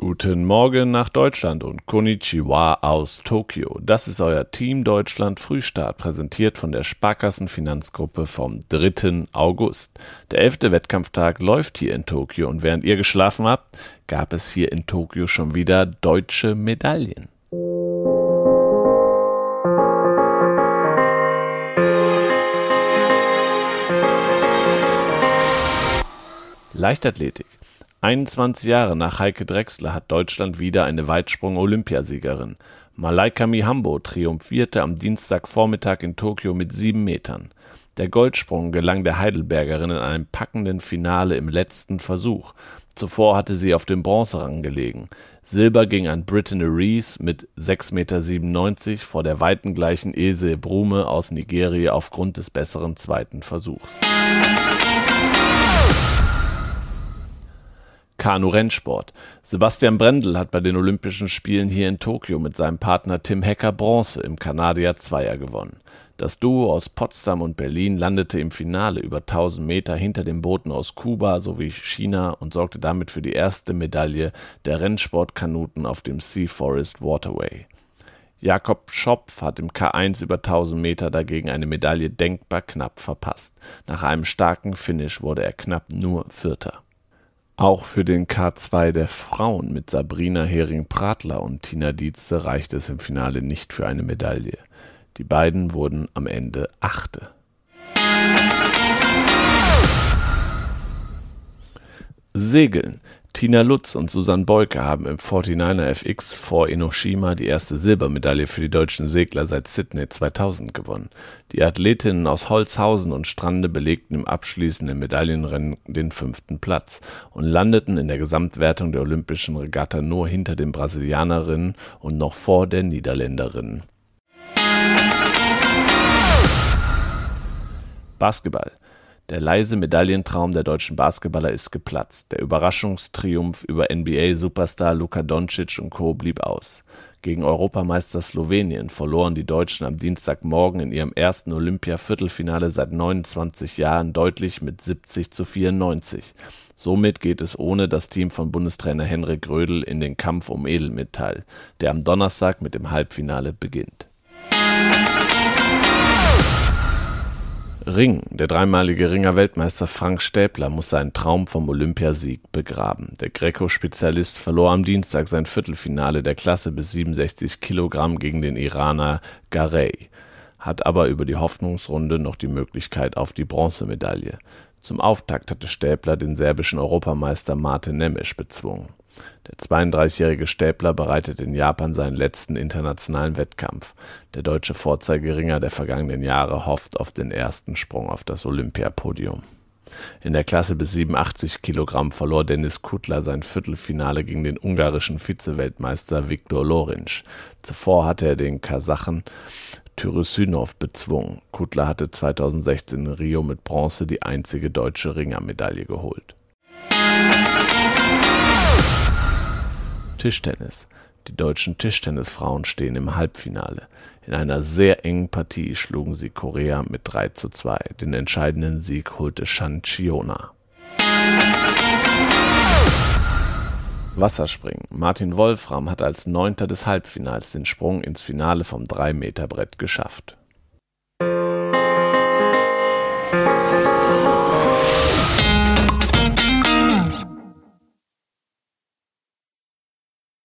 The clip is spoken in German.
Guten Morgen nach Deutschland und Konnichiwa aus Tokio. Das ist euer Team Deutschland Frühstart, präsentiert von der Sparkassenfinanzgruppe vom 3. August. Der elfte Wettkampftag läuft hier in Tokio und während ihr geschlafen habt, gab es hier in Tokio schon wieder deutsche Medaillen. Leichtathletik. 21 Jahre nach Heike Drechsler hat Deutschland wieder eine Weitsprung-Olympiasiegerin. Malaika Mihambo triumphierte am Dienstagvormittag in Tokio mit sieben Metern. Der Goldsprung gelang der Heidelbergerin in einem packenden Finale im letzten Versuch. Zuvor hatte sie auf dem Bronzerang gelegen. Silber ging an Brittany Rees mit 6,97 Meter vor der weitengleichen Ese Brume aus Nigeria aufgrund des besseren zweiten Versuchs. Kanu-Rennsport. Sebastian Brendel hat bei den Olympischen Spielen hier in Tokio mit seinem Partner Tim Hecker Bronze im Kanadier Zweier gewonnen. Das Duo aus Potsdam und Berlin landete im Finale über 1000 Meter hinter den Booten aus Kuba sowie China und sorgte damit für die erste Medaille der Rennsportkanuten auf dem Sea Forest Waterway. Jakob Schopf hat im K1 über 1000 Meter dagegen eine Medaille denkbar knapp verpasst. Nach einem starken Finish wurde er knapp nur Vierter. Auch für den K2 der Frauen mit Sabrina Hering-Pratler und Tina Dietze reichte es im Finale nicht für eine Medaille. Die beiden wurden am Ende Achte. Segeln. Tina Lutz und Susanne Beuke haben im 49er FX vor Enoshima die erste Silbermedaille für die deutschen Segler seit Sydney 2000 gewonnen. Die Athletinnen aus Holzhausen und Strande belegten im abschließenden Medaillenrennen den fünften Platz und landeten in der Gesamtwertung der olympischen Regatta nur hinter den Brasilianerinnen und noch vor der Niederländerinnen. Basketball der leise Medaillentraum der deutschen Basketballer ist geplatzt. Der Überraschungstriumph über NBA-Superstar Luka Doncic und Co. blieb aus. Gegen Europameister Slowenien verloren die Deutschen am Dienstagmorgen in ihrem ersten Olympia-Viertelfinale seit 29 Jahren deutlich mit 70 zu 94. Somit geht es ohne das Team von Bundestrainer Henrik Grödel in den Kampf um Edelmetall, der am Donnerstag mit dem Halbfinale beginnt. Ring. Der dreimalige Ringer-Weltmeister Frank Stäbler muss seinen Traum vom Olympiasieg begraben. Der Greco-Spezialist verlor am Dienstag sein Viertelfinale der Klasse bis 67 Kilogramm gegen den Iraner Garey, hat aber über die Hoffnungsrunde noch die Möglichkeit auf die Bronzemedaille. Zum Auftakt hatte Stäbler den serbischen Europameister Martin Nemisch bezwungen. Der 32-jährige Stäbler bereitet in Japan seinen letzten internationalen Wettkampf. Der deutsche Vorzeigeringer der vergangenen Jahre hofft auf den ersten Sprung auf das Olympiapodium. In der Klasse bis 87 Kilogramm verlor Dennis Kutler sein Viertelfinale gegen den ungarischen Vizeweltmeister Viktor Lorinc. Zuvor hatte er den Kasachen Tyrysynov bezwungen. Kutler hatte 2016 in Rio mit Bronze die einzige deutsche Ringermedaille geholt. Tischtennis. Die deutschen Tischtennisfrauen stehen im Halbfinale. In einer sehr engen Partie schlugen sie Korea mit 3 zu 2. Den entscheidenden Sieg holte Shan Chiona. Wasserspringen. Martin Wolfram hat als Neunter des Halbfinals den Sprung ins Finale vom 3-Meter-Brett geschafft.